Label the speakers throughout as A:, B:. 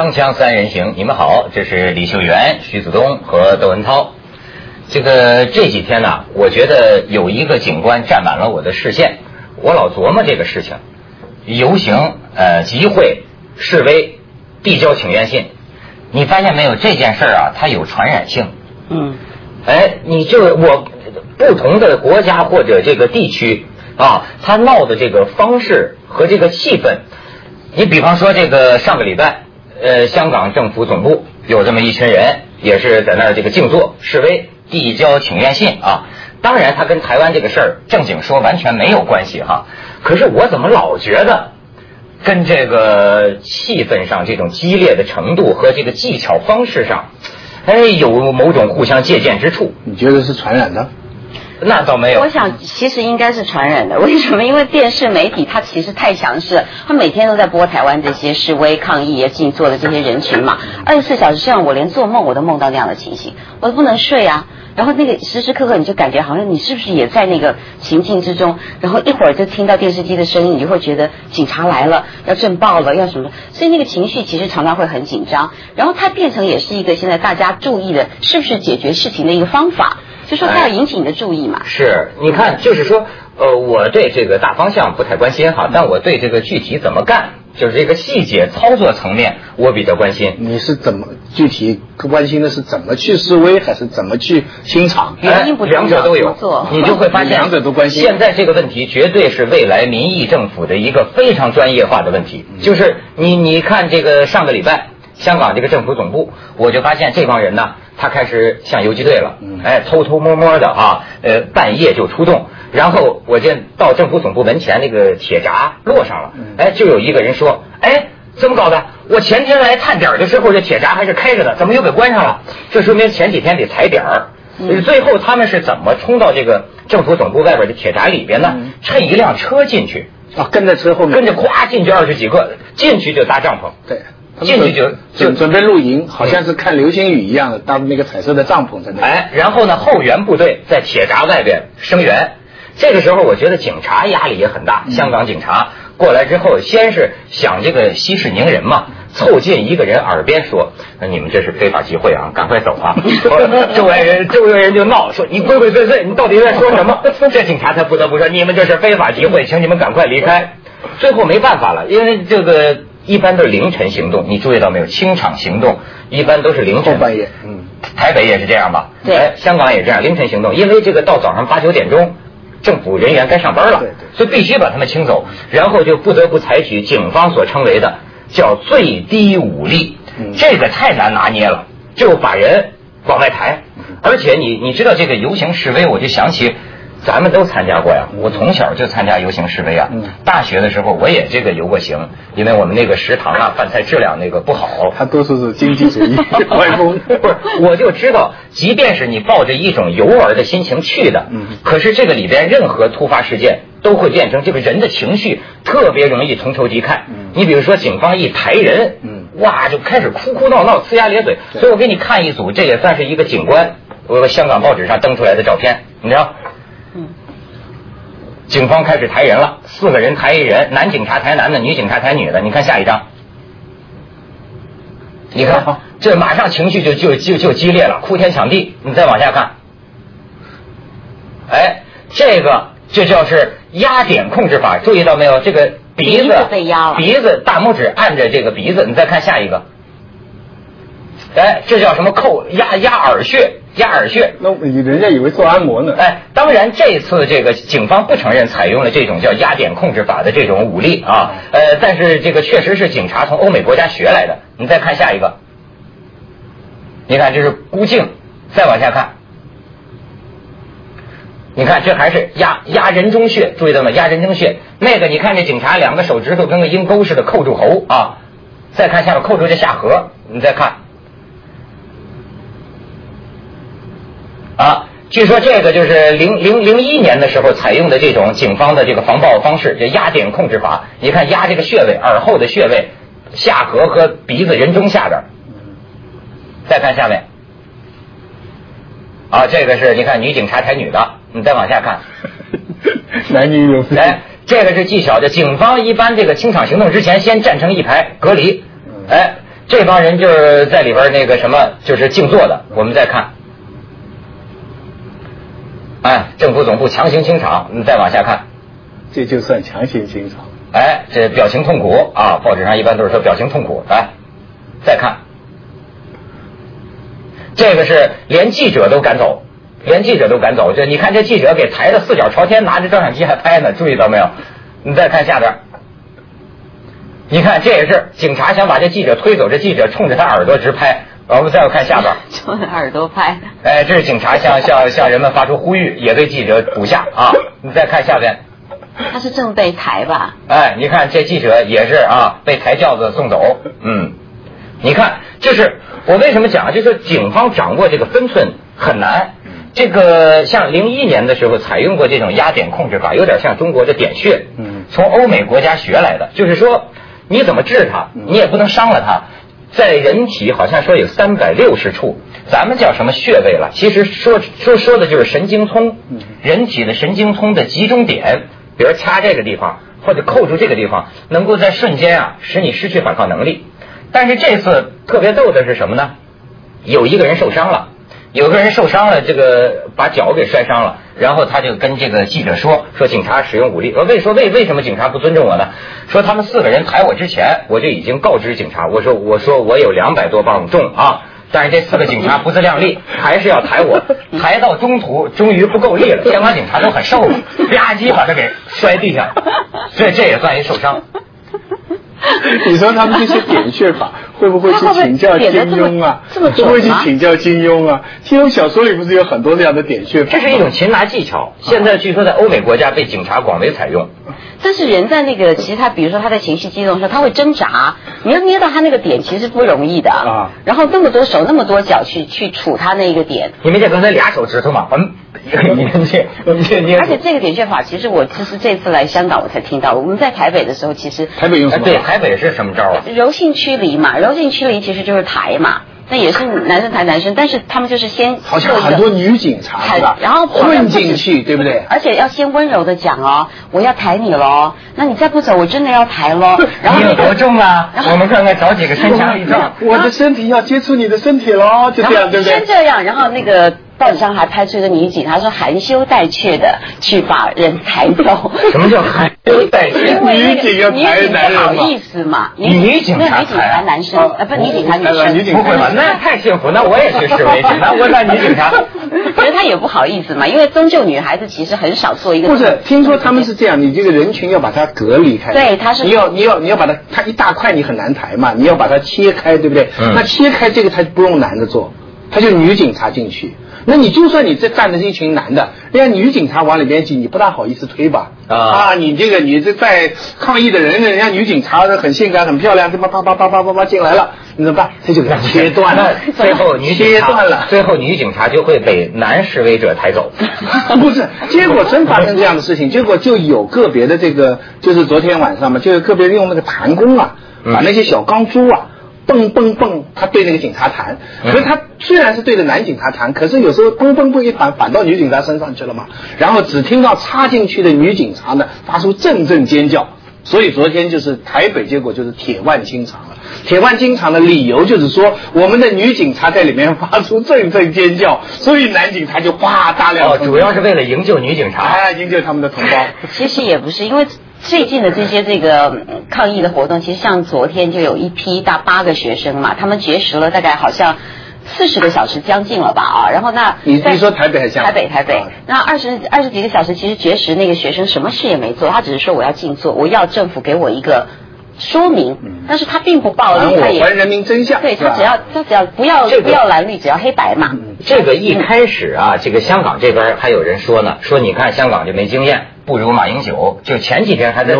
A: 锵锵三人行，你们好，这是李秀元、徐子东和窦文涛。这个这几天呢，我觉得有一个景观占满了我的视线，我老琢磨这个事情：游行、呃集会、示威、递交请愿信。你发现没有？这件事儿啊，它有传染性。
B: 嗯，
A: 哎，你就我不同的国家或者这个地区啊，他闹的这个方式和这个气氛，你比方说这个上个礼拜，呃，香港政府总部有这么一群人，也是在那儿这个静坐示威，递交请愿信啊。当然，他跟台湾这个事儿正经说完全没有关系哈。可是我怎么老觉得？跟这个气氛上这种激烈的程度和这个技巧方式上，哎，有某种互相借鉴之处。
C: 你觉得是传染的？
A: 那倒没有。
B: 我想其实应该是传染的。为什么？因为电视媒体它其实太强势，它每天都在播台湾这些示威抗议、静坐的这些人群嘛。二十四小时这样，我连做梦我都梦到那样的情形，我都不能睡啊。然后那个时时刻刻你就感觉好像你是不是也在那个情境之中？然后一会儿就听到电视机的声音，你就会觉得警察来了，要震爆了，要什么？所以那个情绪其实常常会很紧张。然后它变成也是一个现在大家注意的，是不是解决事情的一个方法？就说它要引起你的注意嘛。
A: 是，你看，就是说，呃，我对这个大方向不太关心哈，但我对这个具体怎么干。就是这个细节操作层面，我比较关心。
C: 你是怎么具体关心的是怎么去示威，还是怎么去清场？
A: 原因不两者都有，你就会发现
C: 两者都关心。
A: 现在这个问题绝对是未来民意政府的一个非常专业化的问题。就是你你看这个上个礼拜香港这个政府总部，我就发现这帮人呢，他开始像游击队了，哎，偷偷摸摸的啊，呃，半夜就出动。然后我见到政府总部门前那个铁闸落上了，哎，就有一个人说：“哎，怎么搞的？我前天来探点的时候，这铁闸还是开着的，怎么又给关上了？这说明前几天得踩点儿。最后他们是怎么冲到这个政府总部外边的铁闸里边呢？趁一辆车进去
C: 啊，跟在车后面，
A: 跟着咵进去二十几个，进去就搭帐篷，
C: 对，
A: 进去就
C: 就准备露营，好像是看流星雨一样的搭那个彩色的帐篷在那。
A: 哎，然后呢，后援部队在铁闸外边声援。这个时候，我觉得警察压力也很大。香港警察过来之后，先是想这个息事宁人嘛，凑近一个人耳边说：“那你们这是非法集会啊，赶快走啊！”周围人周围人就闹说：“你鬼鬼祟祟，你到底在说什么？”这警察才不得不说：“你们这是非法集会，请你们赶快离开。”最后没办法了，因为这个一般都是凌晨行动，你注意到没有？清场行动一般都是凌晨
C: 半夜。嗯，
A: 台北也是这样吧？
B: 对，
A: 香港也这样，凌晨行动，因为这个到早上八九点钟。政府人员该上班了，所以必须把他们清走，然后就不得不采取警方所称为的叫最低武力，这个太难拿捏了，就把人往外抬，而且你你知道这个游行示威，我就想起。咱们都参加过呀，我从小就参加游行示威啊。大学的时候我也这个游过行，因为我们那个食堂啊饭菜质量那个不好。
C: 他多数是经济主义 歪风，
A: 不是，我就知道，即便是你抱着一种游玩的心情去的，可是这个里边任何突发事件都会变成这个人的情绪特别容易同仇敌忾。你比如说警方一抬人，哇就开始哭哭闹闹、呲牙咧嘴。所以我给你看一组，这也算是一个警官，我香港报纸上登出来的照片，你知道。警方开始抬人了，四个人抬一人，男警察抬男的，女警察抬女的。你看下一张，你看这马上情绪就就就就激烈了，哭天抢地。你再往下看，哎，这个这叫是压点控制法，注意到没有？这个鼻子
B: 被压了，
A: 鼻子大拇指按着这个鼻子。你再看下一个，哎，这叫什么？扣压压耳穴。压耳穴，
C: 那人家以为做按摩呢。
A: 哎，当然这次这个警方不承认采用了这种叫压点控制法的这种武力啊，呃，但是这个确实是警察从欧美国家学来的。你再看下一个，你看这是箍颈，再往下看，你看这还是压压人中穴，注意到吗？压人中穴，那个你看这警察两个手指头跟个鹰钩似的扣住喉啊，再看下面扣住这下颌，你再看。啊，据说这个就是零零零一年的时候采用的这种警方的这个防爆方式，叫压点控制法。你看压这个穴位，耳后的穴位，下颌和鼻子人中下边。再看下面，啊，这个是你看女警察抬女的，你再往下看，
C: 男女有
A: 哎，这个是技巧，就警方一般这个清场行动之前先站成一排隔离，哎。这帮人就是在里边那个什么，就是静坐的。我们再看，哎，政府总部强行清场，你再往下看，
C: 这就算强行清场。
A: 哎，这表情痛苦啊！报纸上一般都是说表情痛苦。来，再看，这个是连记者都赶走，连记者都赶走。这你看这记者给抬的四脚朝天，拿着照相机还拍呢，注意到没有？你再看下边。你看，这也是警察想把这记者推走，这记者冲着他耳朵直拍。我们再看下边，
B: 冲着耳朵拍。
A: 哎，这是警察向向向人们发出呼吁，也对记者堵下啊！你再看下边，
B: 他是正被抬吧？
A: 哎，你看这记者也是啊，被抬轿子送走。嗯，你看，就是我为什么讲，就是警方掌握这个分寸很难。这个像零一年的时候采用过这种压点控制法，有点像中国的点穴。嗯，从欧美国家学来的，就是说。你怎么治他？你也不能伤了它。在人体好像说有三百六十处，咱们叫什么穴位了？其实说说说的就是神经通，人体的神经通的集中点。比如掐这个地方，或者扣住这个地方，能够在瞬间啊使你失去反抗能力。但是这次特别逗的是什么呢？有一个人受伤了。有个人受伤了，这个把脚给摔伤了，然后他就跟这个记者说：“说警察使用武力。”说为说为为什么警察不尊重我呢？说他们四个人抬我之前，我就已经告知警察，我说我说我有两百多磅重啊，但是这四个警察不自量力，还是要抬我，抬到中途终于不够力了，监管警察都很瘦了，吧唧把他给摔地上，这这也算一受伤。
C: 你说他们这些点穴法会不会去请教金庸啊？会不会去请教金庸啊？金庸小说里不是有很多这样的点穴法？
A: 这是一种擒拿技巧，现在据说在欧美国家被警察广为采用。
B: 但是人在那个，其实他比如说他在情绪激动的时候，他会挣扎，你要捏到他那个点，其实不容易的啊。然后那么多手那么多脚去去杵他那个点，
A: 你没见刚才俩手指头吗？嗯，你
B: 你你而且这个点穴法，其实我其实这次来香港我才听到，我们在台北的时候，其实
C: 台北用什么？
A: 对，台北是什么招啊？
B: 柔性驱离嘛，柔性驱离其实就是抬嘛。那也是男生抬男生，但是他们就是先
C: 好像很多女警察是吧？
B: 然后
C: 混进去，对不对？
B: 而且要先温柔的讲哦，我要抬你喽，那你再不走，我真的要抬喽。
A: 然后你有多重啊？我们看看找几个身强力壮，
C: 我的身体要接触你的身体喽，就这样，对不对？
B: 先这样，然后那个。报纸上还拍出一个女警，她说含羞带怯的去把人抬走。
A: 什么叫含羞带怯？
C: 女警要抬男人
B: 不好意思嘛？
A: 女警
B: 察抬男生，呃，不，女警察女生。
A: 不会吧？那太幸福，那我也去示威去，那我当女警察。
B: 其实她也不好意思嘛，因为终究女孩子其实很少做一个。
C: 不是，听说他们是这样，你这个人群要把它隔离开。
B: 对，他是。
C: 你要你要你要把它，它一大块你很难抬嘛，你要把它切开，对不对？嗯。那切开这个，他不用男的做，他就女警察进去。那你就算你这站的是一群男的，人家女警察往里边挤，你不大好意思推吧？啊，你这个你这在抗议的人，人家女警察很性感很漂亮，这么啪啪啪啪啪啪进来了，你怎么办？这就给他切断了。
A: 最后女切断了，最后女警察就会被男示威者抬走。
C: 不是，结果真发生这样的事情，结果就有个别的这个，就是昨天晚上嘛，就有个别用那个弹弓啊，把那些小钢珠啊。蹦蹦蹦，他对那个警察弹，可是他虽然是对着男警察弹，可是有时候蹦蹦蹦一反反到女警察身上去了嘛，然后只听到插进去的女警察呢发出阵阵尖叫，所以昨天就是台北结果就是铁腕清场了。铁腕清场的理由就是说我们的女警察在里面发出阵阵尖叫，所以男警察就哇大量。
A: 哦，主要是为了营救女警察，
C: 哎，营救他们的同胞。
B: 其实也不是因为。最近的这些这个抗议的活动，其实像昨天就有一批大八个学生嘛，他们绝食了大概好像四十个小时将近了吧啊，然后那
C: 你你说台北还是
B: 台北台北，那二十二十几个小时，其实绝食那个学生什么事也没做，他只是说我要静坐，我要政府给我一个说明，但是他并不暴力，他也
C: 还人民真相，
B: 对他只要他只要不要不要蓝绿，只要黑白嘛。
A: 这个一开始啊，这个香港这边还有人说呢，说你看香港就没经验。不如马英九，就前几天还在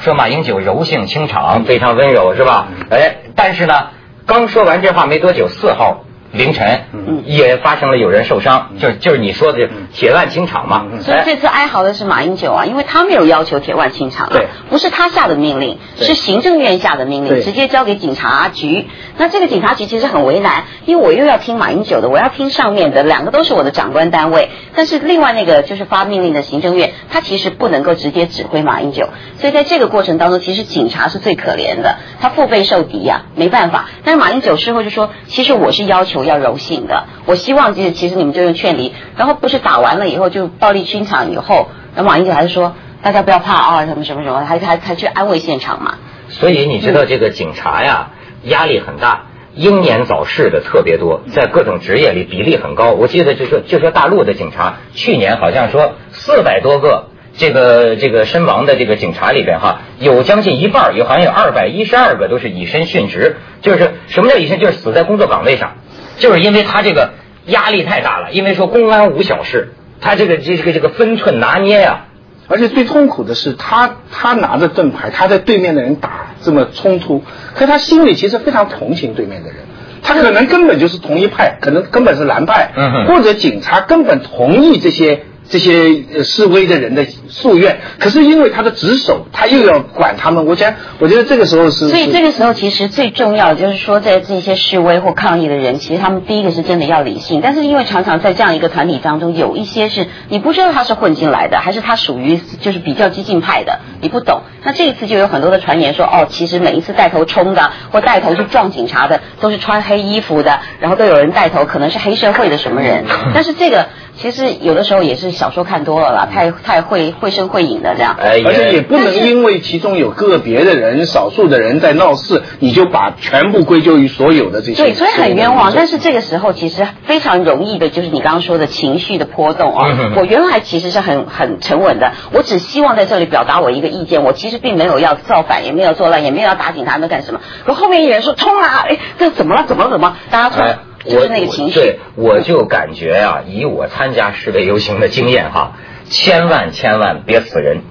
A: 说马英九柔性清场，非常温柔，是吧？哎，但是呢，刚说完这话没多久，四号凌晨，也发生了有人受伤，就是就是你说的铁腕清场嘛。
B: 所以这次哀嚎的是马英九啊，因为他没有要求铁腕清场啊，不是他下的命令，是行政院下的命令，直接交给警察局。那这个警察局其实很为难，因为我又要听马英九的，我要听上面的，两个都是我的长官单位。但是另外那个就是发命令的行政院，他其实不能够直接指挥马英九，所以在这个过程当中，其实警察是最可怜的，他腹背受敌呀，没办法。但是马英九事后就说，其实我是要求要柔性的。我希望就是，其实你们就用劝离，然后不是打完了以后就暴力清场以后，那马英九还是说大家不要怕啊，什么什么什么，还还还去安慰现场嘛。
A: 所以你知道这个警察呀，压力很大，英年早逝的特别多，在各种职业里比例很高。我记得就说就说大陆的警察，去年好像说四百多个这个这个身亡的这个警察里边哈，有将近一半，有好像有二百一十二个都是以身殉职，就是什么叫以身，就是死在工作岗位上。就是因为他这个压力太大了，因为说公安无小事，他这个这这个这个分寸拿捏呀，
C: 而且最痛苦的是他他拿着盾牌，他在对面的人打这么冲突，可他心里其实非常同情对面的人，他可能根本就是同一派，可能根本是蓝派，或者警察根本同意这些。这些示威的人的夙愿，可是因为他的职守，他又要管他们。我想，我觉得这个时候是。
B: 所以这个时候其实最重要的就是说，在这些示威或抗议的人，其实他们第一个是真的要理性。但是因为常常在这样一个团体当中，有一些是你不知道他是混进来的，还是他属于就是比较激进派的，你不懂。那这一次就有很多的传言说，哦，其实每一次带头冲的或带头去撞警察的，都是穿黑衣服的，然后都有人带头，可能是黑社会的什么人。但是这个。其实有的时候也是小说看多了啦，太太会绘声绘影的这样。
C: 而且也不能因为其中有个别的人、少数的人在闹事，你就把全部归咎于所有的这些。
B: 对，所以很冤枉。但是这个时候其实非常容易的，就是你刚刚说的情绪的波动啊。我原来其实是很很沉稳的，我只希望在这里表达我一个意见，我其实并没有要造反，也没有作乱，也没有要打警察，没有干什么。可后面有人说冲啊，哎，这怎么了？怎么了？怎么？大家冲。就是那个情绪，
A: 对，我就感觉啊，以我参加示威游行的经验哈，千万千万别死人，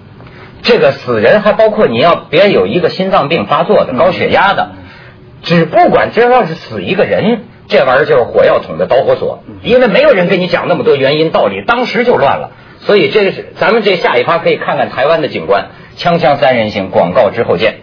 A: 这个死人还包括你要别有一个心脏病发作的、高血压的，只不管这要是死一个人，这玩意儿就是火药桶的导火索，因为没有人跟你讲那么多原因道理，当时就乱了。所以这是咱们这下一趴可以看看台湾的警官，锵锵三人行广告之后见。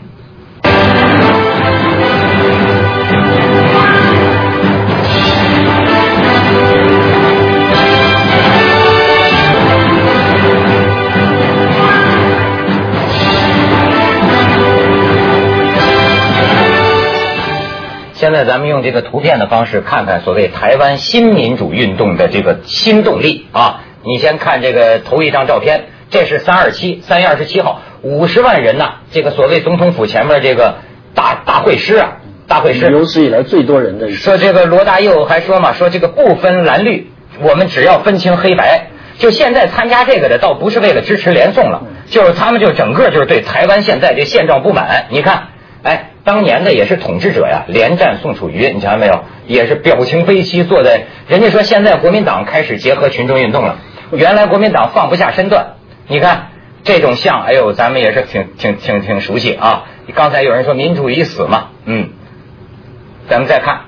A: 现在咱们用这个图片的方式看看所谓台湾新民主运动的这个新动力啊！你先看这个头一张照片，这是三二七三月二十七号，五十万人呐！这个所谓总统府前面这个大大会师啊，大会师
C: 有史以来最多人的。
A: 说这个罗大佑还说嘛，说这个不分蓝绿，我们只要分清黑白。就现在参加这个的，倒不是为了支持连宋了，就是他们就整个就是对台湾现在这现状不满。你看，哎。当年的也是统治者呀，连战宋楚瑜，你瞧见没有？也是表情悲戚，坐在。人家说现在国民党开始结合群众运动了，原来国民党放不下身段。你看这种像，哎呦，咱们也是挺挺挺挺熟悉啊。刚才有人说民主已死嘛，嗯，咱们再看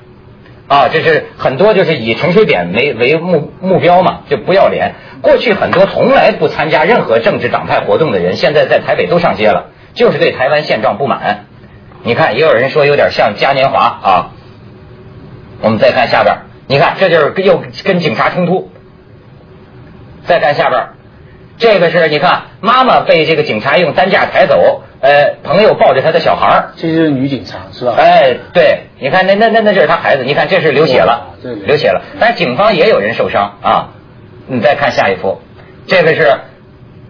A: 啊，这是很多就是以陈水扁为为目目标嘛，就不要脸。过去很多从来不参加任何政治党派活动的人，现在在台北都上街了，就是对台湾现状不满。你看，也有人说有点像嘉年华啊。我们再看下边，你看这就是又跟警察冲突。再看下边，这个是你看妈妈被这个警察用担架抬走，呃，朋友抱着他的小孩
C: 这就是女警察是吧？
A: 哎，对，你看那那那那就是他孩子，你看这是流血了，流血了。但是警方也有人受伤啊。你再看下一幅，这个是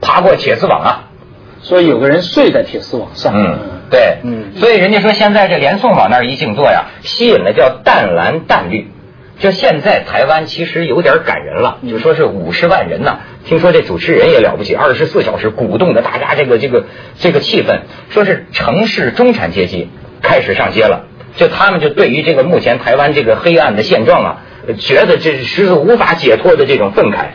A: 爬过铁丝网啊。
C: 所以有个人睡在铁丝网上。
A: 嗯。对，嗯，所以人家说现在这连宋往那儿一静坐呀，吸引的叫淡蓝淡绿。就现在台湾其实有点感人了，就说是五十万人呐。听说这主持人也了不起，二十四小时鼓动着大家这个这个这个气氛，说是城市中产阶级开始上街了。就他们就对于这个目前台湾这个黑暗的现状啊。觉得这是无法解脱的这种愤慨。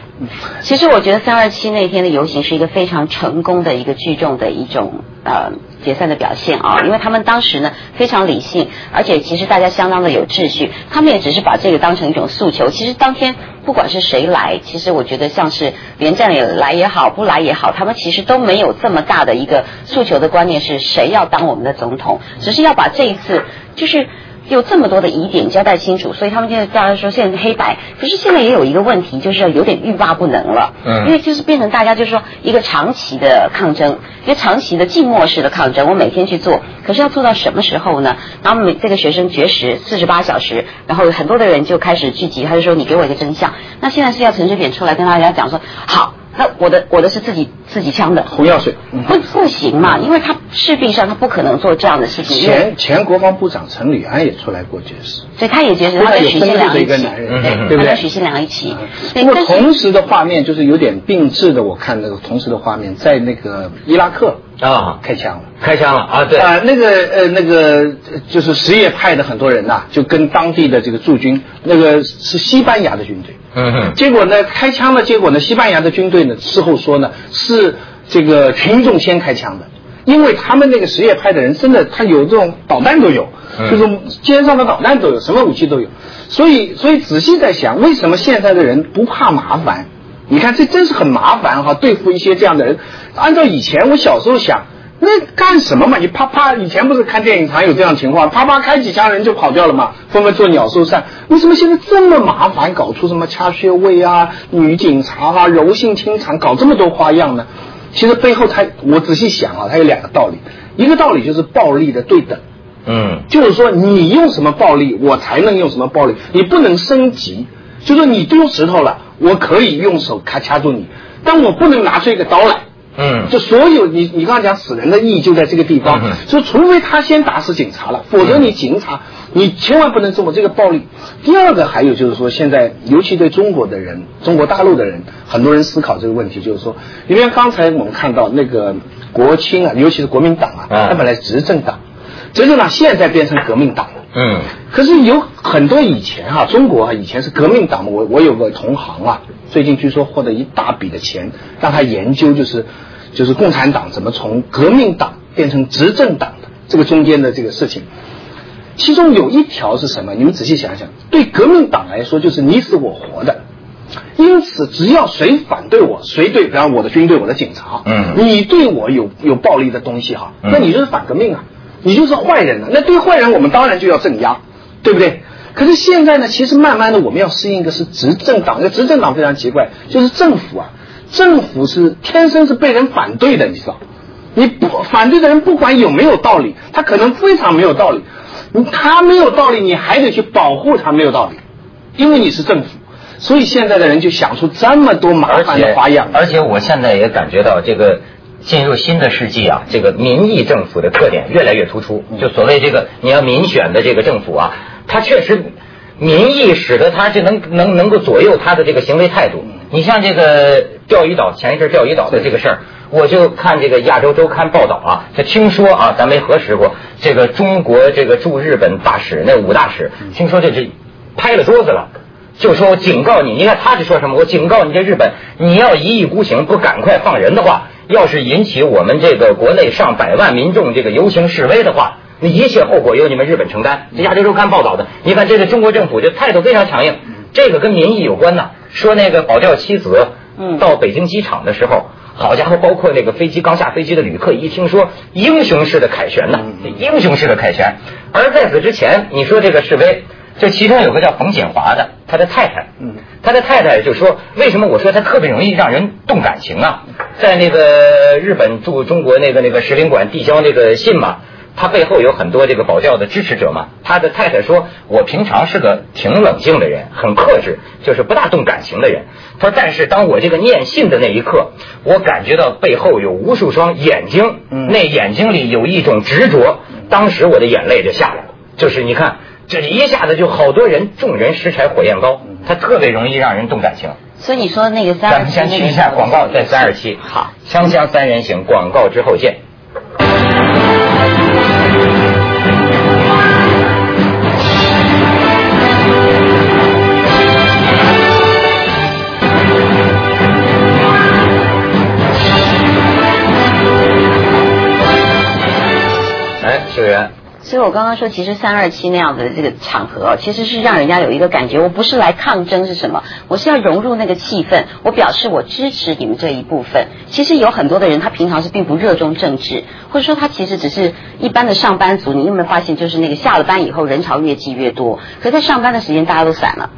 B: 其实我觉得三二七那天的游行是一个非常成功的一个聚众的一种呃解散的表现啊，因为他们当时呢非常理性，而且其实大家相当的有秩序，他们也只是把这个当成一种诉求。其实当天不管是谁来，其实我觉得像是连战也来也好，不来也好，他们其实都没有这么大的一个诉求的观念是谁要当我们的总统，只是要把这一次就是。有这么多的疑点交代清楚，所以他们现在大家说现在黑白，可是现在也有一个问题，就是要有点欲罢不能了。嗯，因为就是变成大家就是说一个长期的抗争，一个长期的静默式的抗争。我每天去做，可是要做到什么时候呢？然后每这个学生绝食四十八小时，然后很多的人就开始聚集，他就说你给我一个真相。那现在是要陈水扁出来跟大家讲说好。那我的我的是自己自己枪的
C: 红药水，
B: 不不行嘛，因为他势必上他不可能做这样的事情。
C: 前前国防部长陈履安也出来过解释，
B: 所以他也解释，他跟许新良
C: 一起，对不对？
B: 许新良一起。
C: 不过同时的画面就是有点并置的，我看那个同时的画面在那个伊拉克啊开枪了，
A: 开枪了啊，对
C: 啊，那个呃那个就是什叶派的很多人呐，就跟当地的这个驻军，那个是西班牙的军队。嗯哼，结果呢？开枪了结果呢？西班牙的军队呢？事后说呢，是这个群众先开枪的，因为他们那个什叶派的人真的，他有这种导弹都有，就是肩上的导弹都有，什么武器都有。所以，所以仔细在想，为什么现在的人不怕麻烦？你看，这真是很麻烦哈，对付一些这样的人。按照以前我小时候想。那干什么嘛？你啪啪，以前不是看电影常有这样情况，啪啪开几枪人就跑掉了嘛，纷纷做鸟兽散。为什么现在这么麻烦，搞出什么掐穴位啊、女警察啊、柔性清肠，搞这么多花样呢？其实背后它，我仔细想啊，它有两个道理。一个道理就是暴力的对等，嗯，就是说你用什么暴力，我才能用什么暴力，你不能升级。就说你丢石头了，我可以用手卡掐住你，但我不能拿出一个刀来。嗯，就所有你你刚才讲死人的意义就在这个地方，就除非他先打死警察了，否则你警察你千万不能这么这个暴力。第二个还有就是说，现在尤其对中国的人，中国大陆的人，很多人思考这个问题，就是说，因为刚才我们看到那个国青啊，尤其是国民党啊，他本来执政党，执政党现在变成革命党了。嗯，可是有很多以前哈，中国啊以前是革命党嘛，我我有个同行啊。最近据说获得一大笔的钱，让他研究就是就是共产党怎么从革命党变成执政党的这个中间的这个事情。其中有一条是什么？你们仔细想想，对革命党来说就是你死我活的。因此，只要谁反对我，谁对，比方我的军队、我的警察，嗯，你对我有有暴力的东西哈，那你就是反革命啊，你就是坏人了。那对坏人，我们当然就要镇压，对不对？可是现在呢，其实慢慢的我们要适应的是执政党，这执政党非常奇怪，就是政府啊，政府是天生是被人反对的，你知道？你不反对的人不管有没有道理，他可能非常没有道理，他没有道理，你还得去保护他没有道理，因为你是政府，所以现在的人就想出这么多麻烦的花样。
A: 而且我现在也感觉到这个进入新的世纪啊，这个民意政府的特点越来越突出，就所谓这个你要民选的这个政府啊。他确实，民意使得他就能能能够左右他的这个行为态度。你像这个钓鱼岛前一阵钓鱼岛的这个事儿，我就看这个亚洲周刊报道啊，就听说啊，咱没核实过，这个中国这个驻日本大使那五大使，听说这是拍了桌子了，就说我警告你，你看他是说什么？我警告你，这日本你要一意孤行，不赶快放人的话，要是引起我们这个国内上百万民众这个游行示威的话。那一切后果由你们日本承担。这亚洲周刊报道的，你看这个中国政府就态度非常强硬，这个跟民意有关呢。说那个保钓妻子，到北京机场的时候，好家伙，包括那个飞机刚下飞机的旅客，一听说英雄式的凯旋呐，英雄式的凯旋。而在此之前，你说这个示威，这其中有个叫冯锦华的，他的太太，嗯他的太太就说，为什么我说他特别容易让人动感情啊？在那个日本驻中国那个那个使领馆递交那个信嘛。他背后有很多这个保教的支持者嘛。他的太太说：“我平常是个挺冷静的人，很克制，就是不大动感情的人。”他说：“但是当我这个念信的那一刻，我感觉到背后有无数双眼睛，那眼睛里有一种执着。当时我的眼泪就下来了。就是你看，这一下子就好多人，众人拾柴火焰高，他特别容易让人动感情。
B: 所以你说那个三，
A: 咱们先去一下广告，在三二七。
B: 好，
A: 锵锵三人行，广告之后见。”
B: 所以我刚刚说，其实三二七那样的这个场合，其实是让人家有一个感觉，我不是来抗争是什么，我是要融入那个气氛，我表示我支持你们这一部分。其实有很多的人，他平常是并不热衷政治，或者说他其实只是一般的上班族。你有没有发现，就是那个下了班以后人潮越挤越多，可在上班的时间大家都散了。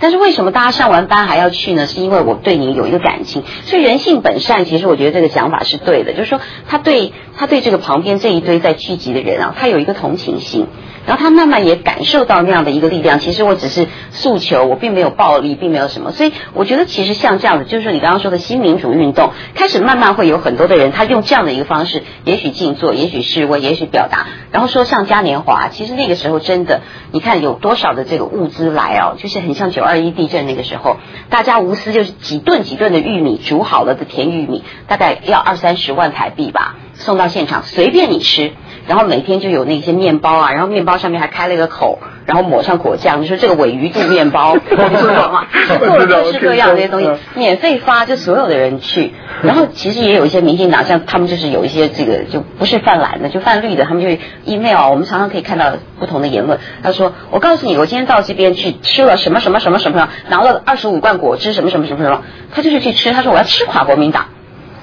B: 但是为什么大家上完班还要去呢？是因为我对你有一个感情，所以人性本善。其实我觉得这个讲法是对的，就是说他对他对这个旁边这一堆在聚集的人啊，他有一个同情心。然后他慢慢也感受到那样的一个力量。其实我只是诉求，我并没有暴力，并没有什么。所以我觉得，其实像这样的，就是说你刚刚说的新民主运动，开始慢慢会有很多的人，他用这样的一个方式，也许静坐，也许示威，也许表达。然后说像嘉年华，其实那个时候真的，你看有多少的这个物资来哦，就是很像九二一地震那个时候，大家无私就是几顿几顿的玉米煮好了的甜玉米，大概要二三十万台币吧，送到现场，随便你吃。然后每天就有那些面包啊，然后面包上面还开了一个口，然后抹上果酱，就说这个尾鱼肚面包，你知道吗？做了各式各样这些东西，免费发，就所有的人去。然后其实也有一些民进党，像他们就是有一些这个就不是泛蓝的，就泛绿的，他们就 email，我们常常可以看到不同的言论。他说：“我告诉你，我今天到这边去吃了什么什么什么什么，拿了二十五罐果汁，什么什么什么什么。”他就是去吃，他说我要吃垮国民党。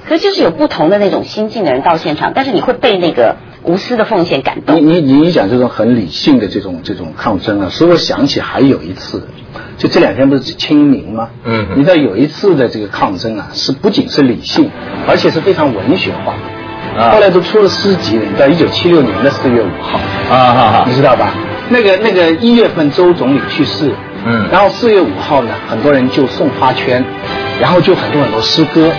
B: 可是就是有不同的那种心境的人到现场，但是你会被那个。无私的奉献感动。
C: 你你你讲这种很理性的这种这种抗争啊，使我想起还有一次，就这两天不是清明吗？嗯，你知道有一次的这个抗争啊，是不仅是理性，而且是非常文学化。啊，后来都出了诗集了。你知道一九七六年的四月五号啊，你知道吧？那个那个一月份周总理去世，嗯，然后四月五号呢，很多人就送花圈，然后就很多很多诗歌，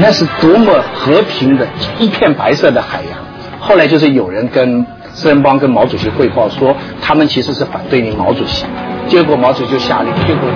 C: 那是多么和平的一片白色的海洋。后来就是有人跟四人帮跟毛主席汇报说，他们其实是反对你毛主席，结果毛主席就下令，结果。